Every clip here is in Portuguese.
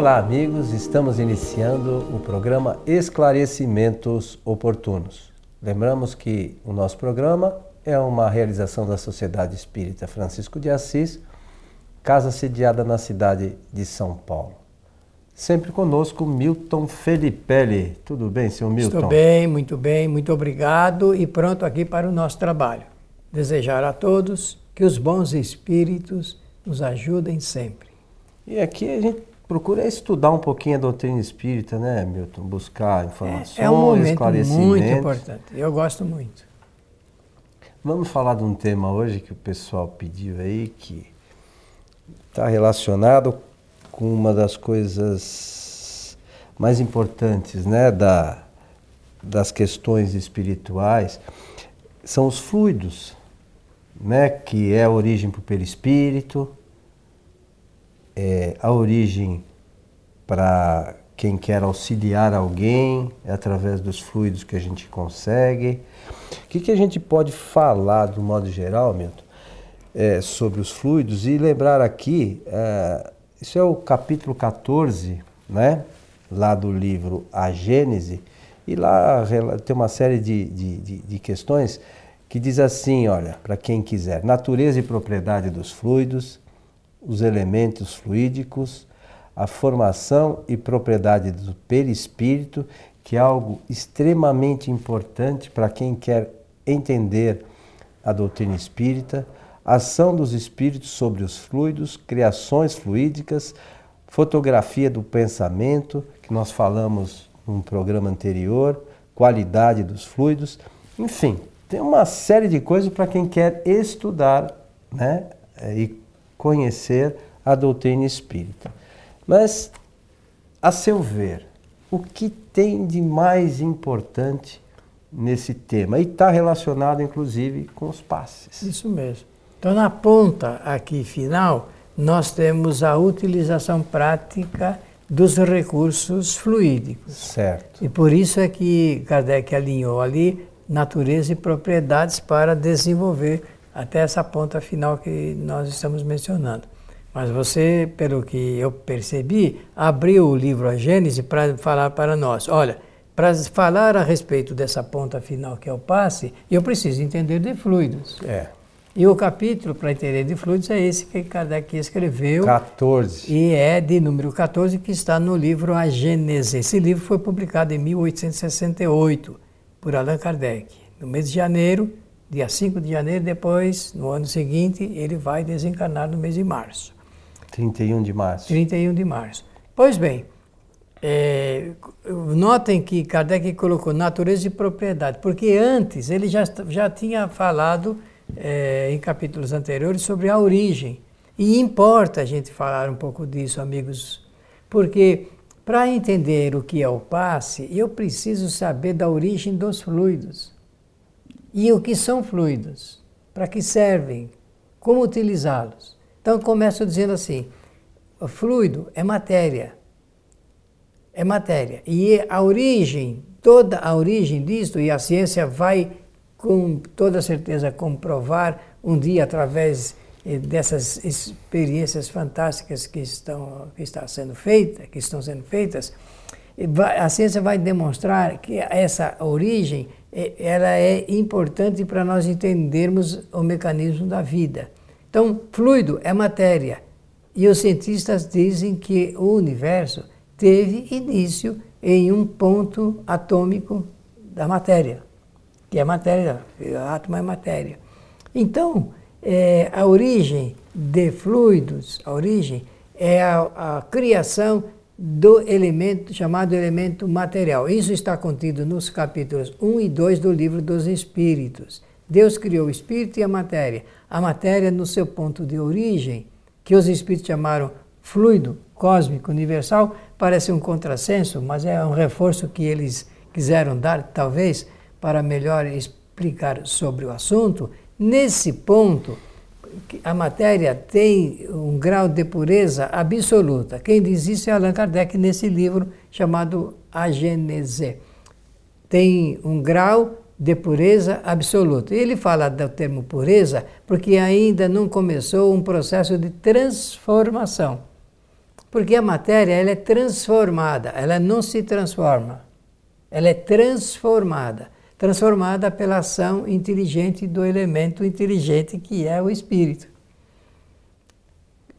Olá, amigos. Estamos iniciando o programa Esclarecimentos Oportunos. Lembramos que o nosso programa é uma realização da Sociedade Espírita Francisco de Assis, casa sediada na cidade de São Paulo. Sempre conosco, Milton Felipelli. Tudo bem, senhor Milton? Estou bem, muito bem, muito obrigado e pronto aqui para o nosso trabalho. Desejar a todos que os bons espíritos nos ajudem sempre. E aqui a gente procura estudar um pouquinho a doutrina espírita, né, Milton? Buscar informações, é, é um momento muito importante. Eu gosto muito. Vamos falar de um tema hoje que o pessoal pediu aí, que está relacionado com uma das coisas mais importantes, né, da, das questões espirituais, são os fluidos, né, que é a origem para o perispírito, é, a origem para quem quer auxiliar alguém, é através dos fluidos que a gente consegue. O que, que a gente pode falar, do modo geral, Milton, é, sobre os fluidos e lembrar aqui, é, isso é o capítulo 14, né, lá do livro A Gênese, e lá tem uma série de, de, de, de questões que diz assim, olha, para quem quiser, natureza e propriedade dos fluidos, os elementos fluídicos, a formação e propriedade do perispírito, que é algo extremamente importante para quem quer entender a doutrina espírita, ação dos espíritos sobre os fluidos, criações fluídicas, fotografia do pensamento, que nós falamos num programa anterior, qualidade dos fluidos, enfim, tem uma série de coisas para quem quer estudar né, e conhecer a doutrina espírita. Mas, a seu ver, o que tem de mais importante nesse tema? E está relacionado, inclusive, com os passes. Isso mesmo. Então, na ponta aqui final, nós temos a utilização prática dos recursos fluídicos. Certo. E por isso é que Kardec alinhou ali natureza e propriedades para desenvolver até essa ponta final que nós estamos mencionando. Mas você, pelo que eu percebi, abriu o livro A Gênese para falar para nós: olha, para falar a respeito dessa ponta final que é o passe, eu preciso entender de fluidos. É. E o capítulo para entender de fluidos é esse que Kardec escreveu. 14. E é de número 14 que está no livro A Gênese. Esse livro foi publicado em 1868 por Allan Kardec, no mês de janeiro dia 5 de janeiro, depois, no ano seguinte, ele vai desencarnar no mês de março. 31 de março. 31 de março. Pois bem, é, notem que Kardec colocou natureza e propriedade, porque antes ele já, já tinha falado é, em capítulos anteriores sobre a origem. E importa a gente falar um pouco disso, amigos, porque para entender o que é o passe, eu preciso saber da origem dos fluidos. E o que são fluidos? Para que servem? Como utilizá-los? Então começo dizendo assim: fluido é matéria. É matéria. E a origem, toda a origem disto, e a ciência vai com toda certeza comprovar um dia através eh, dessas experiências fantásticas que estão que está sendo feita, que estão sendo feitas, a ciência vai demonstrar que essa origem ela é importante para nós entendermos o mecanismo da vida. Então, fluido é matéria. E os cientistas dizem que o universo teve início em um ponto atômico da matéria, que é matéria, o átomo é matéria. Então, é, a origem de fluidos, a origem é a, a criação do elemento chamado elemento material. Isso está contido nos capítulos 1 e 2 do livro dos Espíritos. Deus criou o espírito e a matéria. A matéria, no seu ponto de origem, que os espíritos chamaram fluido cósmico universal, parece um contrassenso, mas é um reforço que eles quiseram dar, talvez, para melhor explicar sobre o assunto. Nesse ponto, a matéria tem um grau de pureza absoluta. Quem diz isso é Allan Kardec nesse livro chamado A Gênese. Tem um grau de pureza absoluta. Ele fala do termo pureza porque ainda não começou um processo de transformação. Porque a matéria ela é transformada, ela não se transforma. Ela é transformada. Transformada pela ação inteligente do elemento inteligente que é o espírito.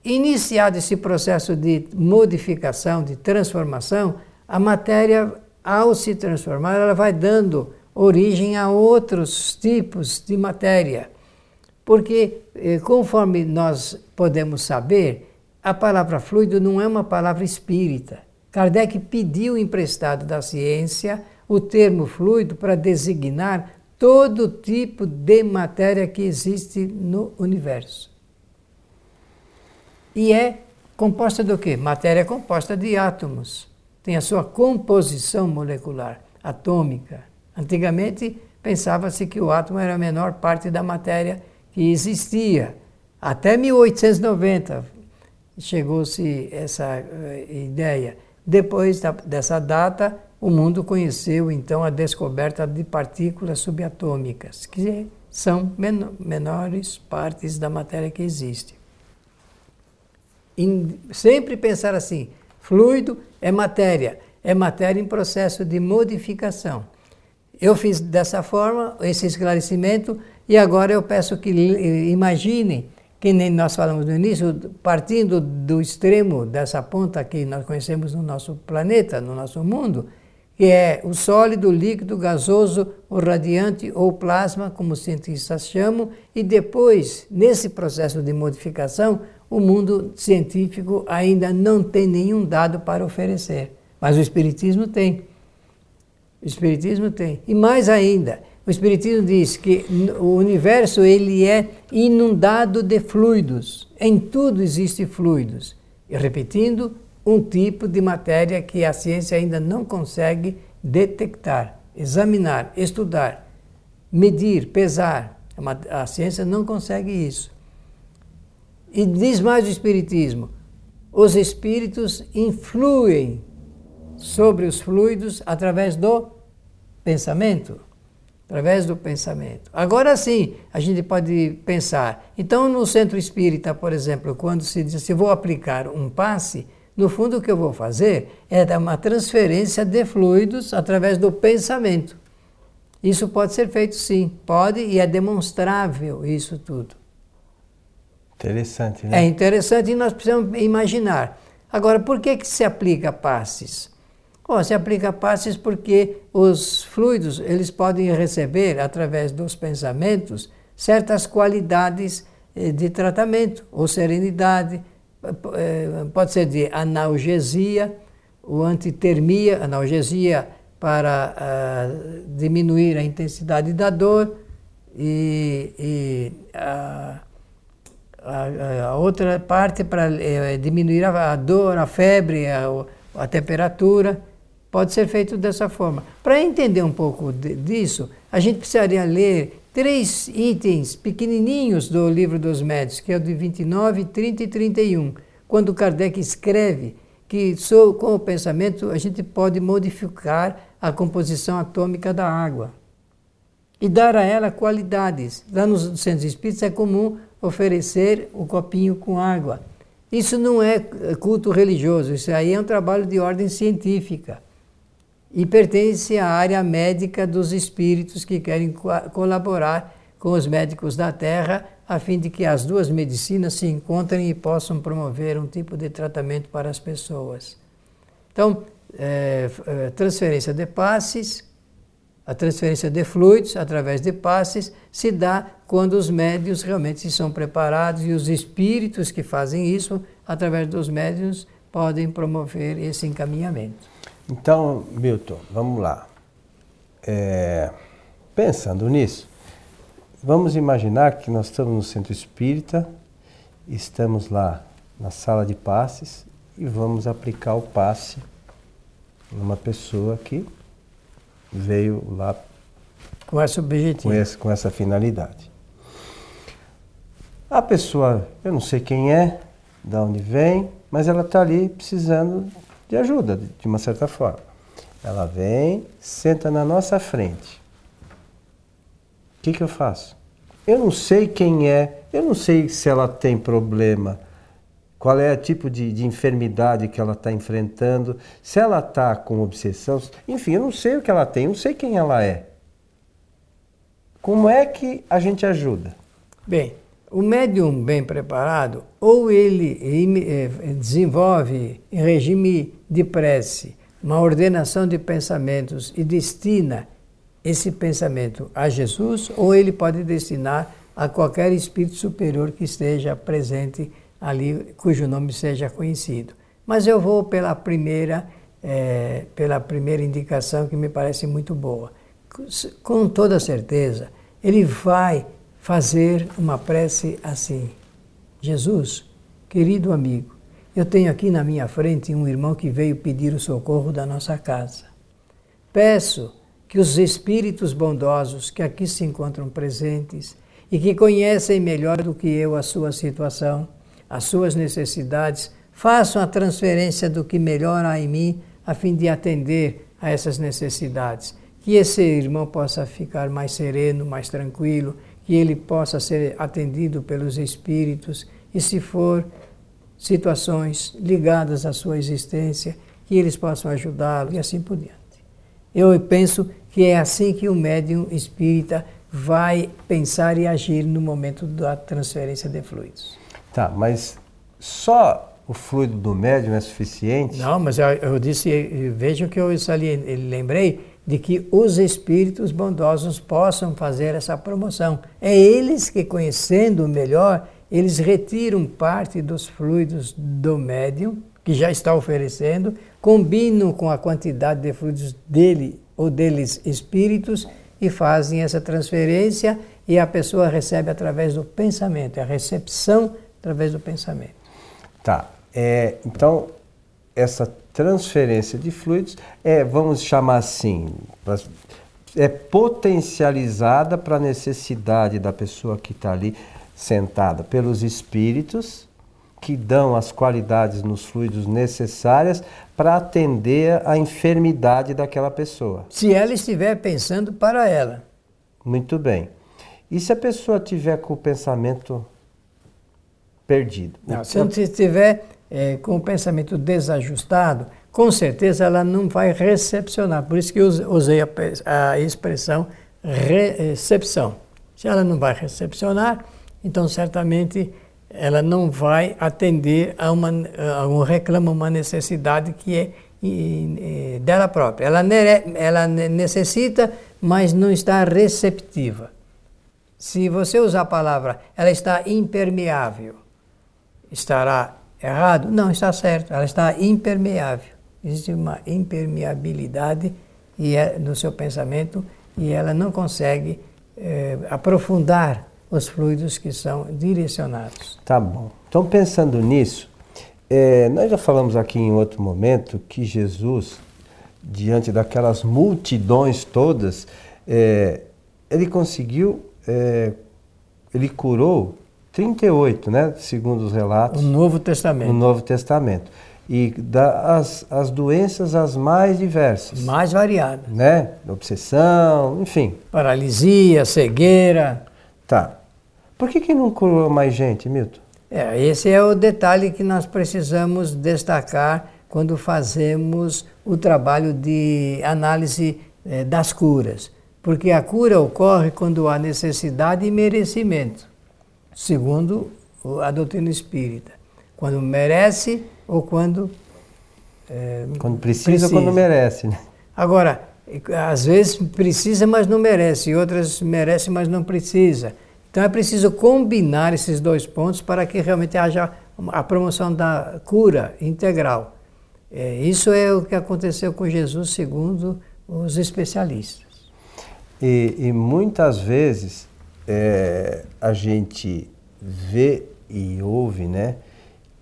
Iniciado esse processo de modificação, de transformação, a matéria, ao se transformar, ela vai dando origem a outros tipos de matéria. Porque, eh, conforme nós podemos saber, a palavra fluido não é uma palavra espírita. Kardec pediu emprestado da ciência o termo fluido para designar todo tipo de matéria que existe no universo. E é composta do quê? Matéria composta de átomos. Tem a sua composição molecular, atômica. Antigamente pensava-se que o átomo era a menor parte da matéria que existia. Até 1890 chegou-se essa uh, ideia. Depois dessa data, o mundo conheceu então a descoberta de partículas subatômicas, que são men menores partes da matéria que existe. Em, sempre pensar assim: fluido é matéria, é matéria em processo de modificação. Eu fiz dessa forma esse esclarecimento e agora eu peço que imaginem que nem nós falamos no início, partindo do extremo dessa ponta que nós conhecemos no nosso planeta, no nosso mundo, que é o sólido, líquido, gasoso, o radiante ou plasma, como os cientistas chamam, e depois, nesse processo de modificação, o mundo científico ainda não tem nenhum dado para oferecer. Mas o Espiritismo tem. O Espiritismo tem. E mais ainda, o Espiritismo diz que o universo ele é inundado de fluidos. Em tudo existe fluidos. E repetindo, um tipo de matéria que a ciência ainda não consegue detectar, examinar, estudar, medir, pesar. A ciência não consegue isso. E diz mais o Espiritismo: os espíritos influem sobre os fluidos através do pensamento através do pensamento. Agora sim, a gente pode pensar. Então, no centro espírita, por exemplo, quando se diz se vou aplicar um passe, no fundo o que eu vou fazer é dar uma transferência de fluidos através do pensamento. Isso pode ser feito sim, pode e é demonstrável isso tudo. Interessante, né? É interessante e nós precisamos imaginar. Agora, por que, que se aplica passes? Bom, se aplica passes porque os fluidos eles podem receber através dos pensamentos certas qualidades eh, de tratamento ou serenidade, pode ser de analgesia ou antitermia, analgesia para uh, diminuir a intensidade da dor e, e a, a, a, outra parte para eh, diminuir a, a, dor, a febre, a, temperatura Pode ser feito dessa forma. Para entender um pouco de, disso, a gente precisaria ler três itens pequenininhos do livro dos médios, que é o de 29, 30 e 31, quando Kardec escreve que com o pensamento a gente pode modificar a composição atômica da água e dar a ela qualidades. Lá nos centros espíritas é comum oferecer o copinho com água. Isso não é culto religioso, isso aí é um trabalho de ordem científica e pertence à área médica dos espíritos que querem co colaborar com os médicos da Terra, a fim de que as duas medicinas se encontrem e possam promover um tipo de tratamento para as pessoas. Então, é, é, transferência de passes, a transferência de fluidos através de passes se dá quando os médios realmente são preparados e os espíritos que fazem isso, através dos médios, podem promover esse encaminhamento. Então, Milton, vamos lá. É, pensando nisso, vamos imaginar que nós estamos no centro espírita, estamos lá na sala de passes e vamos aplicar o passe numa pessoa que veio lá com esse objetivo, com, esse, com essa finalidade. A pessoa, eu não sei quem é, de onde vem, mas ela está ali precisando de ajuda, de uma certa forma. Ela vem, senta na nossa frente. O que, que eu faço? Eu não sei quem é, eu não sei se ela tem problema qual é o tipo de, de enfermidade que ela está enfrentando, se ela está com obsessão, enfim, eu não sei o que ela tem, eu não sei quem ela é. Como é que a gente ajuda? Bem, o médium bem preparado, ou ele eh, desenvolve em regime de prece uma ordenação de pensamentos e destina esse pensamento a Jesus, ou ele pode destinar a qualquer espírito superior que esteja presente ali, cujo nome seja conhecido. Mas eu vou pela primeira, é, pela primeira indicação que me parece muito boa. Com toda certeza, ele vai fazer uma prece assim: Jesus, querido amigo, eu tenho aqui na minha frente um irmão que veio pedir o socorro da nossa casa. Peço que os espíritos bondosos que aqui se encontram presentes e que conhecem melhor do que eu a sua situação, as suas necessidades, façam a transferência do que melhor há em mim a fim de atender a essas necessidades. Que esse irmão possa ficar mais sereno, mais tranquilo, que ele possa ser atendido pelos espíritos e, se for situações ligadas à sua existência, que eles possam ajudá-lo e assim por diante. Eu penso que é assim que o médium espírita vai pensar e agir no momento da transferência de fluidos. Tá, mas só o fluido do médium é suficiente? Não, mas eu, eu disse, vejam que eu sali, lembrei de que os espíritos bondosos possam fazer essa promoção. É eles que, conhecendo melhor, eles retiram parte dos fluidos do médium, que já está oferecendo, combinam com a quantidade de fluidos dele ou deles espíritos e fazem essa transferência e a pessoa recebe através do pensamento, é a recepção através do pensamento. Tá. É, então, essa transferência de fluidos é, vamos chamar assim, é potencializada para a necessidade da pessoa que está ali sentada pelos espíritos que dão as qualidades nos fluidos necessárias para atender a enfermidade daquela pessoa. Se ela estiver pensando para ela. Muito bem. E se a pessoa tiver com o pensamento perdido? Não, se ela estiver é, com o pensamento desajustado, com certeza ela não vai recepcionar. Por isso que eu usei a, a expressão recepção. Se ela não vai recepcionar, então certamente ela não vai atender a, uma, a um reclamo, uma necessidade que é dela própria. Ela, ela necessita, mas não está receptiva. Se você usar a palavra, ela está impermeável, estará errado? Não, está certo, ela está impermeável. Existe uma impermeabilidade e é, no seu pensamento e ela não consegue é, aprofundar os fluidos que são direcionados. Tá bom. Então, pensando nisso, é, nós já falamos aqui em outro momento que Jesus, diante daquelas multidões todas, é, ele conseguiu, é, ele curou 38, né, segundo os relatos. O Novo Testamento. O Novo Testamento. E da, as, as doenças as mais diversas. Mais variadas. Né? Obsessão, enfim. Paralisia, cegueira. Tá. Por que, que não curou mais gente, Milton? É, esse é o detalhe que nós precisamos destacar quando fazemos o trabalho de análise é, das curas. Porque a cura ocorre quando há necessidade e merecimento, segundo a doutrina espírita. Quando merece ou quando. É, quando precisa, precisa ou quando merece. Né? Agora, às vezes precisa, mas não merece, e outras merece, mas não precisa. Então é preciso combinar esses dois pontos para que realmente haja a promoção da cura integral. É, isso é o que aconteceu com Jesus, segundo os especialistas. E, e muitas vezes é, a gente vê e ouve, né,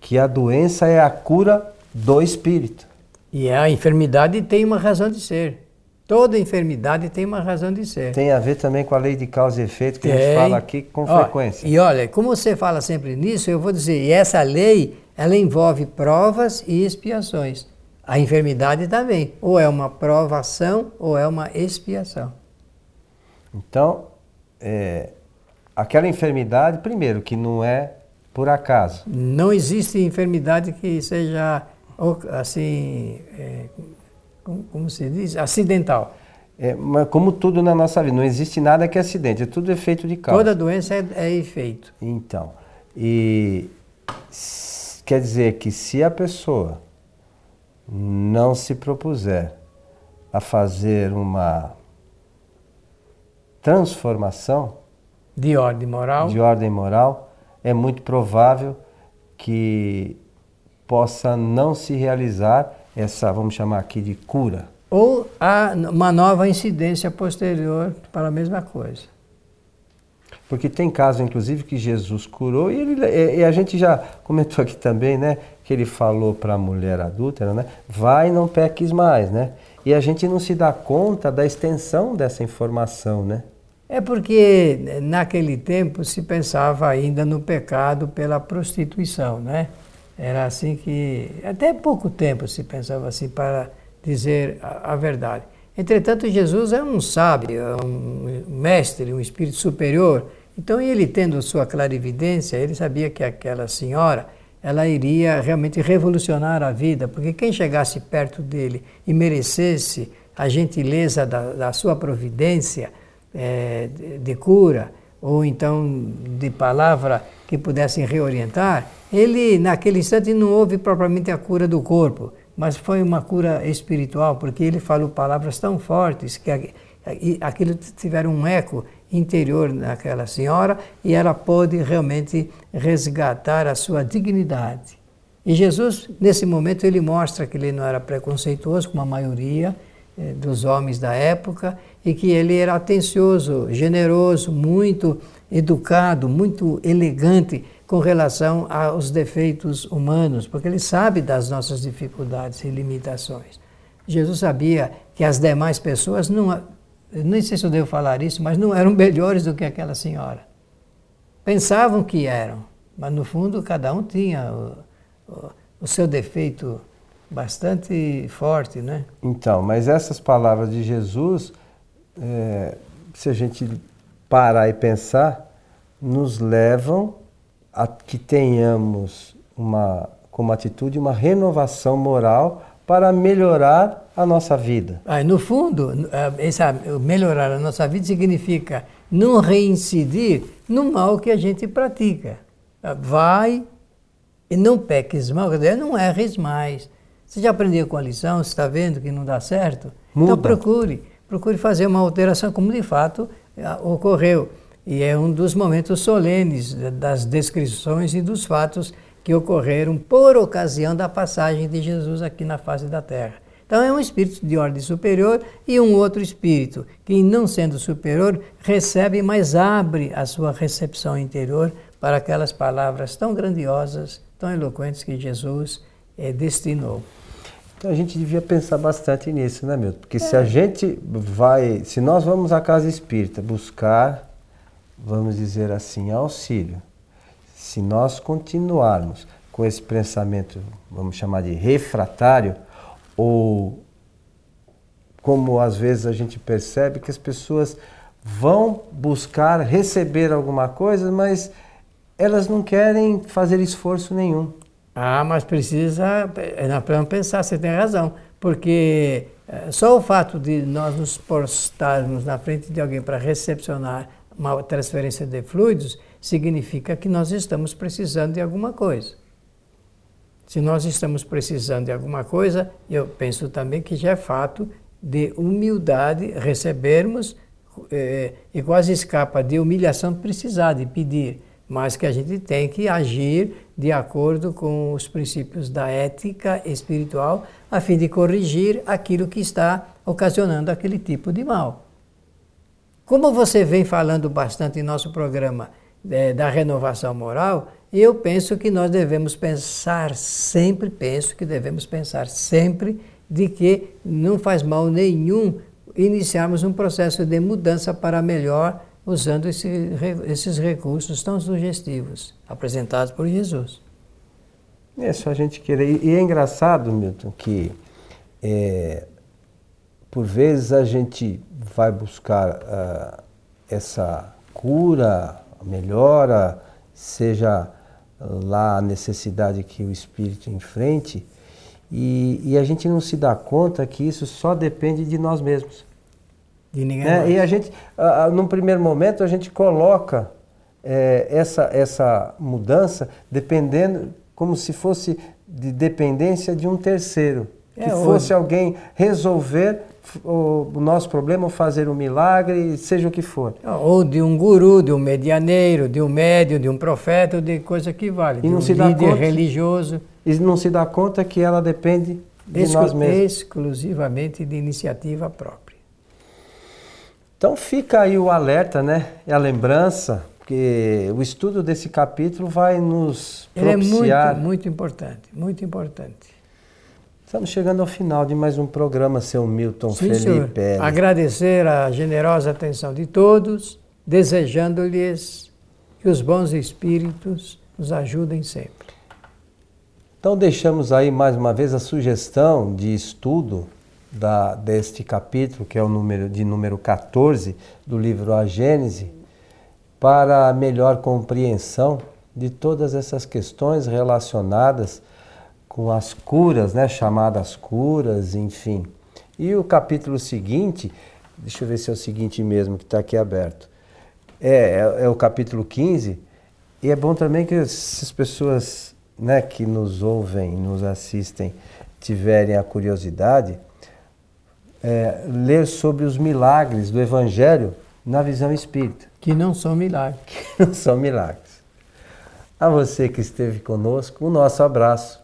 que a doença é a cura do espírito. E a enfermidade tem uma razão de ser. Toda enfermidade tem uma razão de ser. Tem a ver também com a lei de causa e efeito que tem. a gente fala aqui com Ó, frequência. E olha, como você fala sempre nisso, eu vou dizer, e essa lei, ela envolve provas e expiações. A enfermidade também, ou é uma provação ou é uma expiação. Então, é, aquela enfermidade, primeiro, que não é por acaso. Não existe enfermidade que seja assim, é, como, se diz, acidental. É, mas como tudo na nossa vida, não existe nada que é acidente, é tudo efeito de causa. Toda doença é, é efeito. Então, e quer dizer que se a pessoa não se propuser a fazer uma transformação de ordem moral, de ordem moral, é muito provável que possa não se realizar essa, vamos chamar aqui de cura. Ou há uma nova incidência posterior para a mesma coisa. Porque tem casos, inclusive, que Jesus curou, e, ele, e a gente já comentou aqui também, né? Que ele falou para a mulher adúltera, né? Vai e não peques mais, né? E a gente não se dá conta da extensão dessa informação, né? É porque naquele tempo se pensava ainda no pecado pela prostituição, né? Era assim que, até pouco tempo se pensava assim para dizer a, a verdade. Entretanto, Jesus é um sábio, é um mestre, um espírito superior. Então, ele tendo sua clarividência, ele sabia que aquela senhora, ela iria realmente revolucionar a vida, porque quem chegasse perto dele e merecesse a gentileza da, da sua providência é, de, cura, ou então de palavra que pudessem reorientar, ele naquele instante não houve propriamente a cura do corpo, mas foi uma cura espiritual, porque ele falou palavras tão fortes que aquilo tiveram um eco interior naquela senhora e ela pôde realmente resgatar a sua dignidade. E Jesus, nesse momento, ele mostra que ele não era preconceituoso como a maioria eh, dos homens da época e que ele era atencioso, generoso, muito educado, muito elegante com relação aos defeitos humanos, porque ele sabe das nossas dificuldades e limitações. Jesus sabia que as demais pessoas não, nem sei se eu devo falar isso, mas não eram melhores do que aquela senhora. Pensavam que eram, mas no fundo cada um tinha o, o, o seu defeito bastante forte, né? Então, mas essas palavras de Jesus, é, se a gente parar e pensar, nos levam a que tenhamos uma, como atitude uma renovação moral para melhorar a nossa vida. Ah, no fundo, essa, melhorar a nossa vida significa não reincidir no mal que a gente pratica. Vai e não peques mal, não erres mais. Você já aprendeu com a lição, você está vendo que não dá certo? Muda. Então procure, procure fazer uma alteração como de fato ah, ocorreu. E é um dos momentos solenes das descrições e dos fatos que ocorreram por ocasião da passagem de Jesus aqui na face da terra. Então é um espírito de ordem superior e um outro espírito que, não sendo superior, recebe, mas abre a sua recepção interior para aquelas palavras tão grandiosas, tão eloquentes que Jesus eh, destinou. Então a gente devia pensar bastante nisso, né, Milton? Porque é. se a gente vai, se nós vamos à casa espírita buscar vamos dizer assim, auxílio. Se nós continuarmos com esse pensamento, vamos chamar de refratário, ou como às vezes a gente percebe que as pessoas vão buscar receber alguma coisa, mas elas não querem fazer esforço nenhum. Ah, mas precisa, não pensar, você tem razão, porque eh, só o fato de nós nos postarmos na frente de alguém para recepcionar uma transferência de fluidos, significa que nós estamos precisando de alguma coisa. Se nós estamos precisando de alguma coisa, eu penso também que já é fato de humildade recebermos, eh, e quase escapa de humilhação precisar, de pedir, mas que a gente tem que agir de acordo com os princípios da ética espiritual, a fim de corrigir aquilo que está ocasionando aquele tipo de mal. Como você vem falando bastante em nosso programa é, da renovação moral, eu penso que nós devemos pensar sempre, penso que devemos pensar sempre de que não faz mal nenhum iniciarmos um processo de mudança para melhor usando esse, esses recursos tão sugestivos apresentados por Jesus. É só a gente querer. E é engraçado, Milton, que é, por vezes a gente vai buscar uh, essa cura, melhora, seja lá a necessidade que o espírito enfrente e, e a gente não se dá conta que isso só depende de nós mesmos. De ninguém né? mais. E a gente, a, a, num primeiro momento, a gente coloca é, essa, essa mudança dependendo, como se fosse de dependência de um terceiro. É, que ou- fosse alguém resolver o, o nosso problema, ou fazer um milagre, seja o que for. Ou de um guru, de um medianeiro, de um médium, de um profeta, ou de coisa que vale. E de não um se dá líder conta. religioso. E não se dá conta que ela depende de exclu- nós mesmos. exclusivamente de iniciativa própria. Então fica aí o alerta, né? E a lembrança, porque o estudo desse capítulo vai nos Ele é propiciar. muito, muito importante, muito importante. Estamos chegando ao final de mais um programa, seu Milton Sim, senhor. Felipe. L. Agradecer a generosa atenção de todos, desejando-lhes que os bons espíritos nos ajudem sempre. Então deixamos aí mais uma vez a sugestão de estudo da, deste capítulo, que é o número de número 14 do livro A Gênese, para a melhor compreensão de todas essas questões relacionadas com as curas, né, chamadas curas, enfim. E o capítulo seguinte, deixa eu ver se é o seguinte mesmo que está aqui aberto. É, é, é o capítulo 15, e é bom também que se as pessoas né, que nos ouvem, nos assistem, tiverem a curiosidade, é, ler sobre os milagres do Evangelho na visão espírita, Que não são milagres. que não são milagres. A você que esteve conosco, o nosso abraço